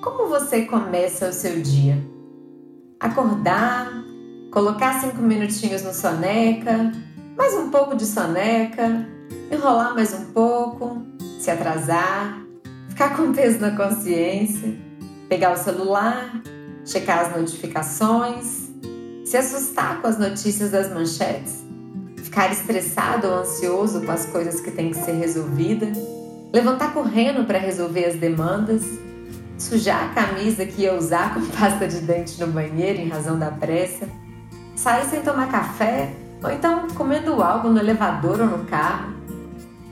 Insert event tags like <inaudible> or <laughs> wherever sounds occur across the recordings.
Como você começa o seu dia? Acordar, colocar cinco minutinhos no soneca, mais um pouco de soneca, enrolar mais um pouco, se atrasar, ficar com peso na consciência, pegar o celular, checar as notificações, se assustar com as notícias das manchetes, ficar estressado ou ansioso com as coisas que têm que ser resolvidas, levantar correndo para resolver as demandas sujar a camisa que ia usar com pasta de dente no banheiro em razão da pressa, sair sem tomar café ou então comendo algo no elevador ou no carro,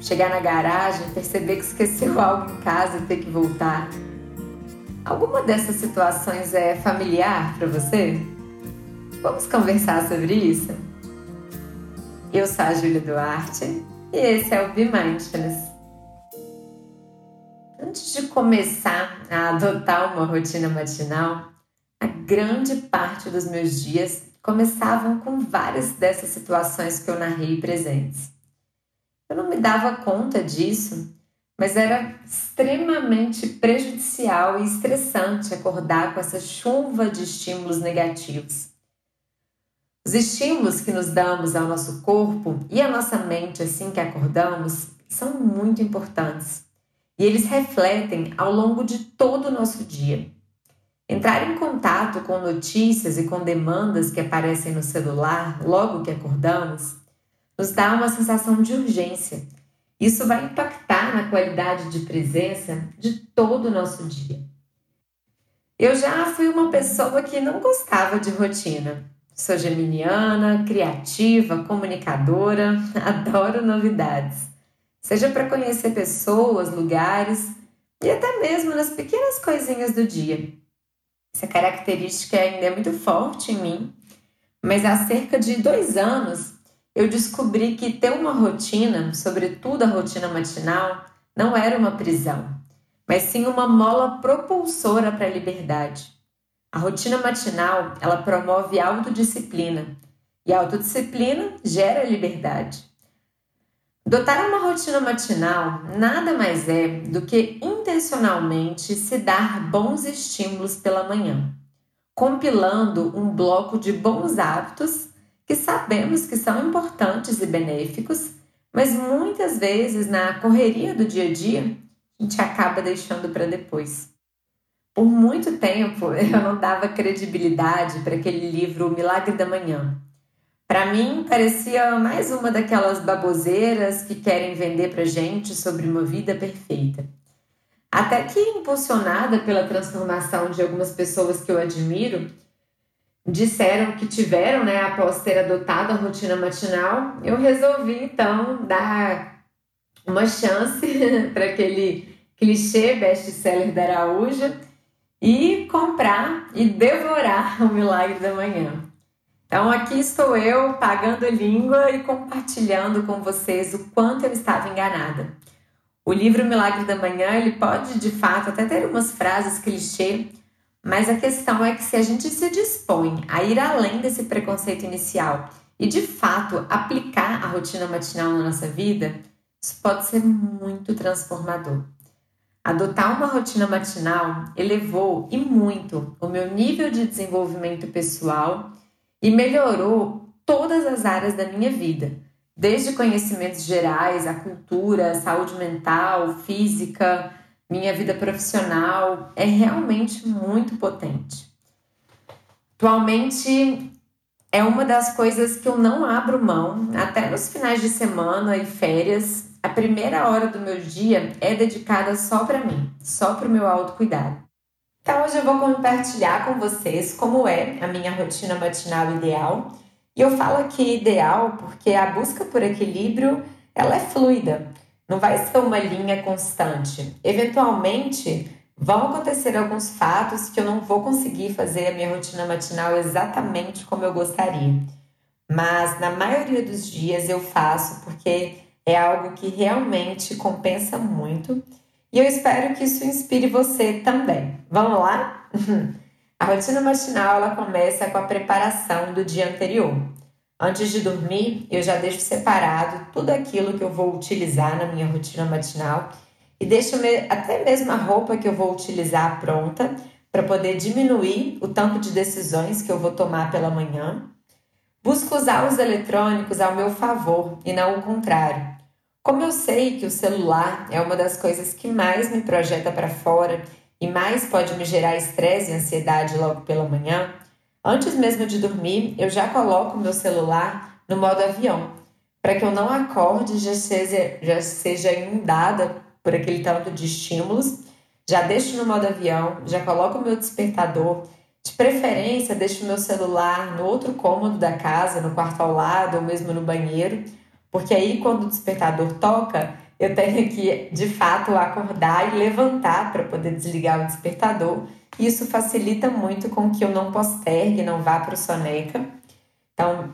chegar na garagem, perceber que esqueceu <laughs> algo em casa e ter que voltar. Alguma dessas situações é familiar para você? Vamos conversar sobre isso? Eu sou a Júlia Duarte e esse é o Be Mindfulness Antes de começar a adotar uma rotina matinal, a grande parte dos meus dias começavam com várias dessas situações que eu narrei presentes. Eu não me dava conta disso, mas era extremamente prejudicial e estressante acordar com essa chuva de estímulos negativos. Os estímulos que nos damos ao nosso corpo e à nossa mente assim que acordamos são muito importantes e eles refletem ao longo de todo o nosso dia. Entrar em contato com notícias e com demandas que aparecem no celular logo que acordamos nos dá uma sensação de urgência. Isso vai impactar na qualidade de presença de todo o nosso dia. Eu já fui uma pessoa que não gostava de rotina. Sou geminiana, criativa, comunicadora, <laughs> adoro novidades seja para conhecer pessoas, lugares e até mesmo nas pequenas coisinhas do dia. Essa característica ainda é muito forte em mim, mas há cerca de dois anos eu descobri que ter uma rotina, sobretudo a rotina matinal, não era uma prisão, mas sim uma mola propulsora para a liberdade. A rotina matinal, ela promove autodisciplina, e a autodisciplina gera liberdade. Dotar uma rotina matinal nada mais é do que intencionalmente se dar bons estímulos pela manhã, compilando um bloco de bons hábitos que sabemos que são importantes e benéficos, mas muitas vezes na correria do dia a dia a gente acaba deixando para depois. Por muito tempo <laughs> eu não dava credibilidade para aquele livro O Milagre da Manhã, para mim, parecia mais uma daquelas baboseiras que querem vender para gente sobre uma vida perfeita. Até que, impulsionada pela transformação de algumas pessoas que eu admiro, disseram que tiveram, né, após ter adotado a rotina matinal, eu resolvi então dar uma chance <laughs> para aquele clichê best-seller da Araúja e comprar e devorar o milagre da manhã. Então aqui estou eu pagando língua e compartilhando com vocês o quanto eu estava enganada. O livro Milagre da Manhã, ele pode de fato até ter umas frases clichê, mas a questão é que se a gente se dispõe a ir além desse preconceito inicial e de fato aplicar a rotina matinal na nossa vida, isso pode ser muito transformador. Adotar uma rotina matinal elevou e muito o meu nível de desenvolvimento pessoal e melhorou todas as áreas da minha vida, desde conhecimentos gerais, a cultura, saúde mental, física, minha vida profissional, é realmente muito potente. Atualmente é uma das coisas que eu não abro mão, até nos finais de semana e férias. A primeira hora do meu dia é dedicada só para mim, só para o meu autocuidado. Então hoje eu vou compartilhar com vocês como é a minha rotina matinal ideal. E eu falo aqui ideal porque a busca por equilíbrio, ela é fluida. Não vai ser uma linha constante. Eventualmente, vão acontecer alguns fatos que eu não vou conseguir fazer a minha rotina matinal exatamente como eu gostaria. Mas na maioria dos dias eu faço porque é algo que realmente compensa muito e eu espero que isso inspire você também. Vamos lá? A rotina matinal ela começa com a preparação do dia anterior. Antes de dormir, eu já deixo separado tudo aquilo que eu vou utilizar na minha rotina matinal e deixo até mesmo a roupa que eu vou utilizar pronta para poder diminuir o tanto de decisões que eu vou tomar pela manhã. Busco usar os eletrônicos ao meu favor e não o contrário. Como eu sei que o celular é uma das coisas que mais me projeta para fora e mais pode me gerar estresse e ansiedade logo pela manhã, antes mesmo de dormir, eu já coloco meu celular no modo avião, para que eu não acorde e já seja, já seja inundada por aquele tanto de estímulos. Já deixo no modo avião, já coloco o meu despertador. De preferência, deixo meu celular no outro cômodo da casa, no quarto ao lado ou mesmo no banheiro, porque aí quando o despertador toca, eu tenho que de fato acordar e levantar para poder desligar o despertador. Isso facilita muito com que eu não postergue, não vá para o soneca. Então,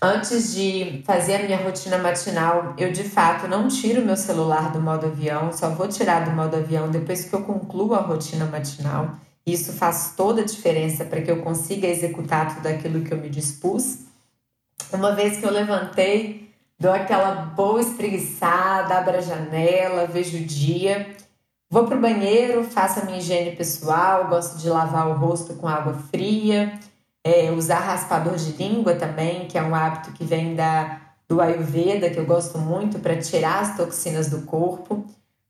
antes de fazer a minha rotina matinal, eu de fato não tiro meu celular do modo avião, só vou tirar do modo avião depois que eu concluo a rotina matinal. Isso faz toda a diferença para que eu consiga executar tudo aquilo que eu me dispus. Uma vez que eu levantei, dou aquela boa espreguiçada, abro a janela, vejo o dia, vou pro banheiro, faço a minha higiene pessoal, gosto de lavar o rosto com água fria, é, usar raspador de língua também, que é um hábito que vem da, do Ayurveda, que eu gosto muito para tirar as toxinas do corpo.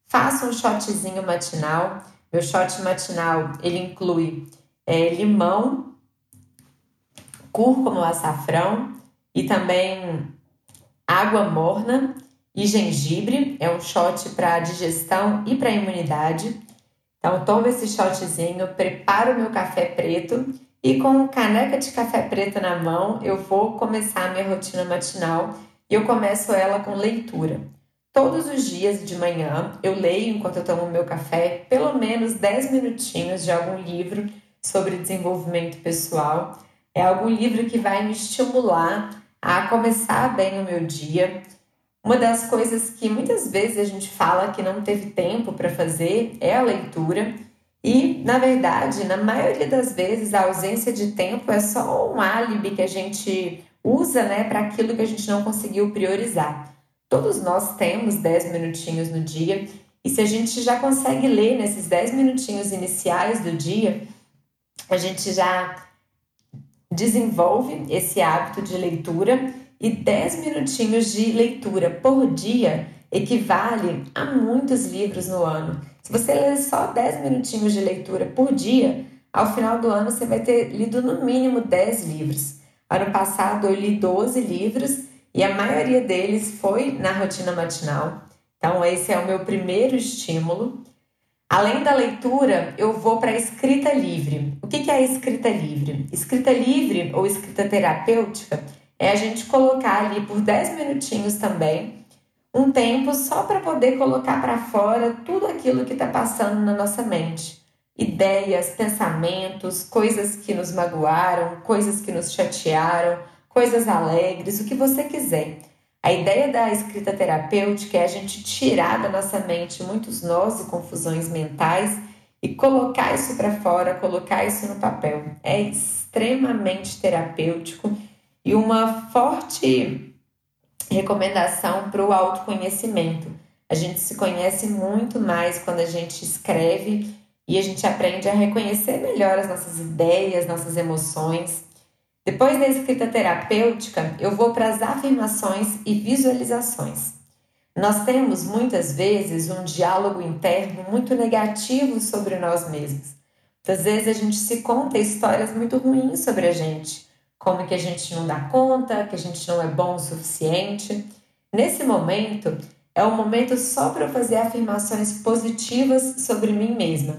Faço um shotzinho matinal. Meu shot matinal ele inclui é, limão, cúrcuma, açafrão e também água morna e gengibre. É um shot para digestão e para imunidade. Então, tomo esse shotzinho, preparo meu café preto e com caneca de café preto na mão, eu vou começar a minha rotina matinal e eu começo ela com leitura. Todos os dias de manhã eu leio enquanto eu tomo meu café pelo menos 10 minutinhos de algum livro sobre desenvolvimento pessoal. É algum livro que vai me estimular a começar bem o meu dia. Uma das coisas que muitas vezes a gente fala que não teve tempo para fazer é a leitura. E, na verdade, na maioria das vezes, a ausência de tempo é só um álibi que a gente usa né, para aquilo que a gente não conseguiu priorizar. Todos nós temos 10 minutinhos no dia, e se a gente já consegue ler nesses 10 minutinhos iniciais do dia, a gente já desenvolve esse hábito de leitura e 10 minutinhos de leitura por dia equivale a muitos livros no ano. Se você ler só 10 minutinhos de leitura por dia, ao final do ano você vai ter lido no mínimo 10 livros. Ano passado eu li 12 livros e a maioria deles foi na rotina matinal. Então, esse é o meu primeiro estímulo. Além da leitura, eu vou para a escrita livre. O que é a escrita livre? Escrita livre ou escrita terapêutica é a gente colocar ali por 10 minutinhos também um tempo só para poder colocar para fora tudo aquilo que está passando na nossa mente. Ideias, pensamentos, coisas que nos magoaram, coisas que nos chatearam, coisas alegres, o que você quiser. A ideia da escrita terapêutica é a gente tirar da nossa mente muitos nós e confusões mentais e colocar isso para fora, colocar isso no papel. É extremamente terapêutico e uma forte recomendação para o autoconhecimento. A gente se conhece muito mais quando a gente escreve e a gente aprende a reconhecer melhor as nossas ideias, nossas emoções. Depois da escrita terapêutica, eu vou para as afirmações e visualizações. Nós temos muitas vezes um diálogo interno muito negativo sobre nós mesmos. Muitas vezes a gente se conta histórias muito ruins sobre a gente, como que a gente não dá conta, que a gente não é bom o suficiente. Nesse momento, é um momento só para fazer afirmações positivas sobre mim mesma.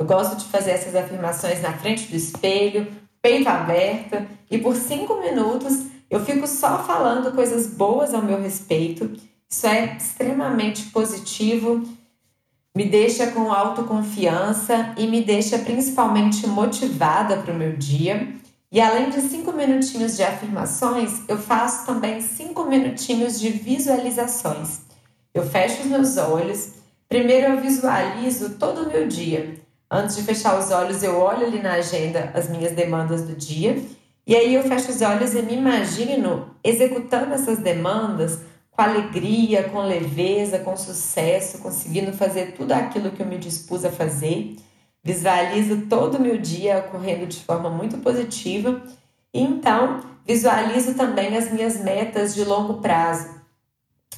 Eu gosto de fazer essas afirmações na frente do espelho, peito aberto, e por cinco minutos eu fico só falando coisas boas ao meu respeito. Isso é extremamente positivo, me deixa com autoconfiança e me deixa principalmente motivada para o meu dia. E além de cinco minutinhos de afirmações, eu faço também cinco minutinhos de visualizações. Eu fecho os meus olhos. Primeiro eu visualizo todo o meu dia. Antes de fechar os olhos, eu olho ali na agenda as minhas demandas do dia. E aí eu fecho os olhos e me imagino executando essas demandas com alegria, com leveza, com sucesso, conseguindo fazer tudo aquilo que eu me dispus a fazer. Visualizo todo o meu dia ocorrendo de forma muito positiva. E então, visualizo também as minhas metas de longo prazo.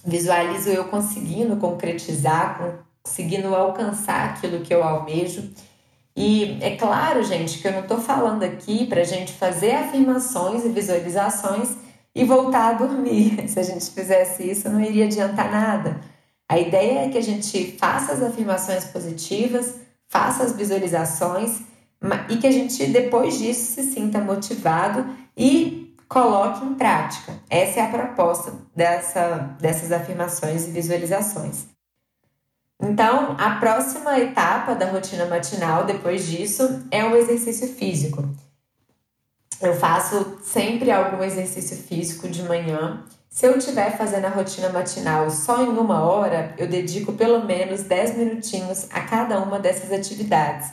Visualizo eu conseguindo concretizar, conseguindo alcançar aquilo que eu almejo. E é claro, gente, que eu não estou falando aqui para a gente fazer afirmações e visualizações e voltar a dormir. <laughs> Se a gente fizesse isso, não iria adiantar nada. A ideia é que a gente faça as afirmações positivas, faça as visualizações e que a gente, depois disso, se sinta motivado e coloque em prática. Essa é a proposta dessa, dessas afirmações e visualizações. Então, a próxima etapa da rotina matinal, depois disso, é o exercício físico. Eu faço sempre algum exercício físico de manhã. Se eu estiver fazendo a rotina matinal só em uma hora, eu dedico pelo menos 10 minutinhos a cada uma dessas atividades.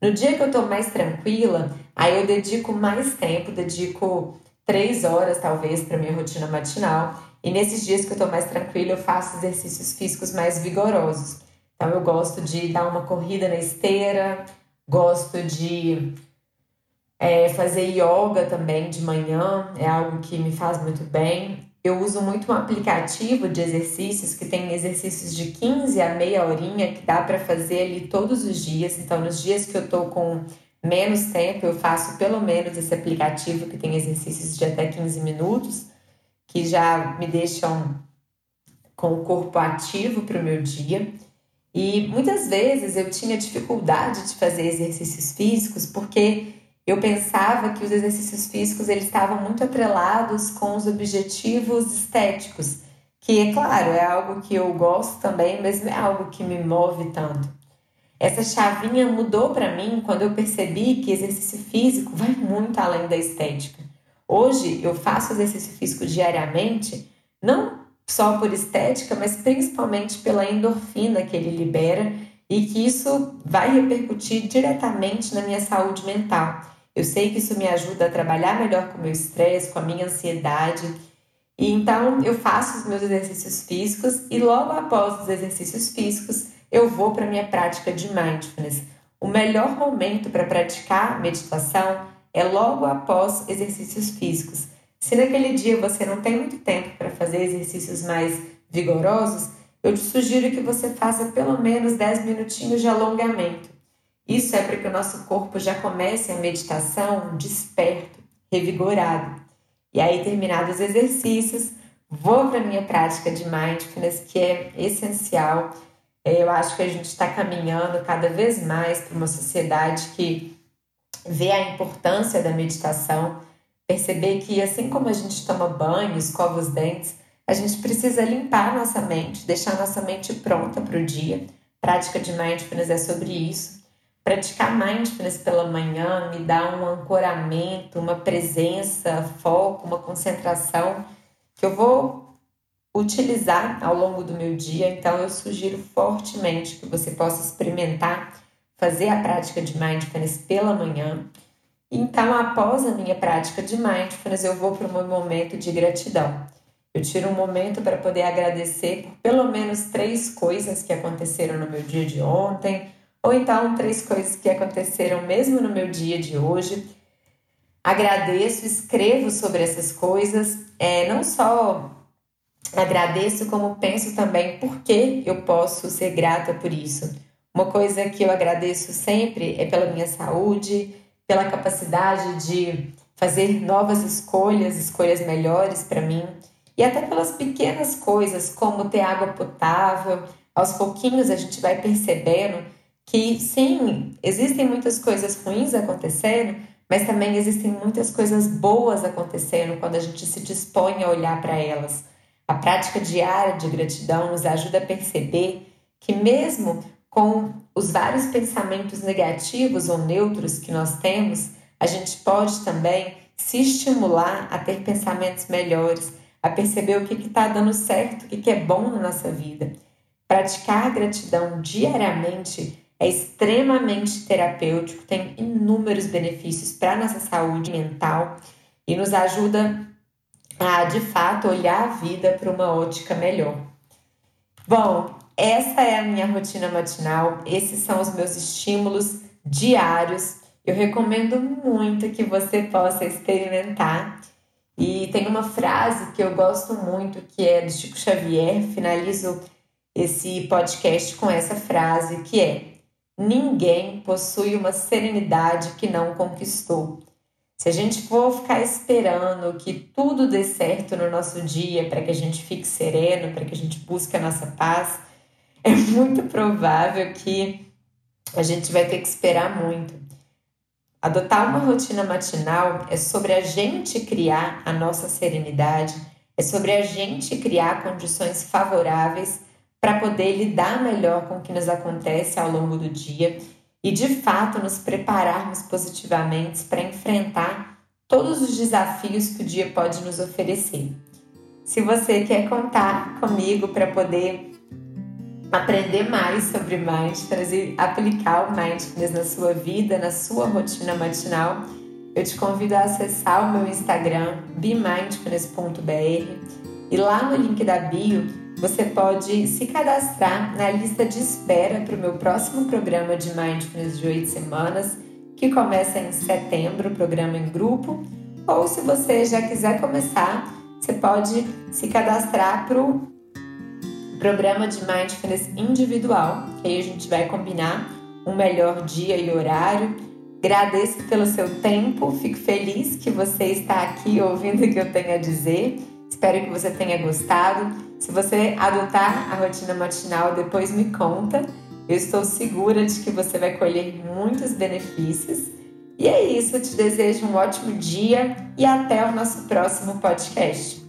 No dia que eu estou mais tranquila, aí eu dedico mais tempo, dedico 3 horas talvez para minha rotina matinal. E nesses dias que eu estou mais tranquila, eu faço exercícios físicos mais vigorosos. Então eu gosto de dar uma corrida na esteira, gosto de é, fazer yoga também de manhã é algo que me faz muito bem. Eu uso muito um aplicativo de exercícios que tem exercícios de 15 a meia horinha que dá para fazer ali todos os dias. Então, nos dias que eu tô com menos tempo, eu faço pelo menos esse aplicativo que tem exercícios de até 15 minutos, que já me deixam com o corpo ativo para o meu dia. E muitas vezes eu tinha dificuldade de fazer exercícios físicos porque eu pensava que os exercícios físicos eles estavam muito atrelados com os objetivos estéticos, que é claro, é algo que eu gosto também, mas não é algo que me move tanto. Essa chavinha mudou para mim quando eu percebi que exercício físico vai muito além da estética. Hoje eu faço exercício físico diariamente, não só por estética, mas principalmente pela endorfina que ele libera e que isso vai repercutir diretamente na minha saúde mental. Eu sei que isso me ajuda a trabalhar melhor com o meu estresse, com a minha ansiedade. E então eu faço os meus exercícios físicos e logo após os exercícios físicos eu vou para minha prática de mindfulness. O melhor momento para praticar meditação é logo após exercícios físicos. Se naquele dia você não tem muito tempo para fazer exercícios mais vigorosos, eu te sugiro que você faça pelo menos 10 minutinhos de alongamento. Isso é para que o nosso corpo já comece a meditação desperto, revigorado. E aí, terminados os exercícios, vou para a minha prática de mindfulness, que é essencial. É, eu acho que a gente está caminhando cada vez mais para uma sociedade que vê a importância da meditação, perceber que assim como a gente toma banho, escova os dentes, a gente precisa limpar nossa mente, deixar nossa mente pronta para o dia. Prática de mindfulness é sobre isso. Praticar mindfulness pela manhã me dá um ancoramento, uma presença, foco, uma concentração que eu vou utilizar ao longo do meu dia. Então, eu sugiro fortemente que você possa experimentar fazer a prática de mindfulness pela manhã. Então, após a minha prática de mindfulness, eu vou para o meu momento de gratidão. Eu tiro um momento para poder agradecer por pelo menos três coisas que aconteceram no meu dia de ontem ou então, três coisas que aconteceram mesmo no meu dia de hoje. Agradeço, escrevo sobre essas coisas. É, não só agradeço, como penso também por que eu posso ser grata por isso. Uma coisa que eu agradeço sempre é pela minha saúde, pela capacidade de fazer novas escolhas, escolhas melhores para mim, e até pelas pequenas coisas, como ter água potável. Aos pouquinhos a gente vai percebendo que sim, existem muitas coisas ruins acontecendo, mas também existem muitas coisas boas acontecendo quando a gente se dispõe a olhar para elas. A prática diária de gratidão nos ajuda a perceber que, mesmo com os vários pensamentos negativos ou neutros que nós temos, a gente pode também se estimular a ter pensamentos melhores, a perceber o que está dando certo, o que, que é bom na nossa vida. Praticar a gratidão diariamente é extremamente terapêutico, tem inúmeros benefícios para a nossa saúde mental e nos ajuda a de fato olhar a vida para uma ótica melhor. Bom, essa é a minha rotina matinal, esses são os meus estímulos diários. Eu recomendo muito que você possa experimentar. E tem uma frase que eu gosto muito, que é do Chico Xavier, finalizo esse podcast com essa frase, que é: Ninguém possui uma serenidade que não conquistou. Se a gente for ficar esperando que tudo dê certo no nosso dia para que a gente fique sereno, para que a gente busque a nossa paz, é muito provável que a gente vai ter que esperar muito. Adotar uma rotina matinal é sobre a gente criar a nossa serenidade, é sobre a gente criar condições favoráveis para poder lidar melhor com o que nos acontece ao longo do dia e de fato nos prepararmos positivamente para enfrentar todos os desafios que o dia pode nos oferecer. Se você quer contar comigo para poder aprender mais sobre mindfulness e aplicar o mindfulness na sua vida, na sua rotina matinal, eu te convido a acessar o meu Instagram, bemindfulness.br, e lá no link da bio você pode se cadastrar na lista de espera para o meu próximo programa de Mindfulness de oito semanas, que começa em setembro, programa em grupo. Ou se você já quiser começar, você pode se cadastrar para o programa de Mindfulness individual, que aí a gente vai combinar um melhor dia e horário. Agradeço pelo seu tempo, fico feliz que você está aqui ouvindo o que eu tenho a dizer. Espero que você tenha gostado. Se você adotar a rotina matinal, depois me conta. Eu estou segura de que você vai colher muitos benefícios. E é isso, te desejo um ótimo dia e até o nosso próximo podcast.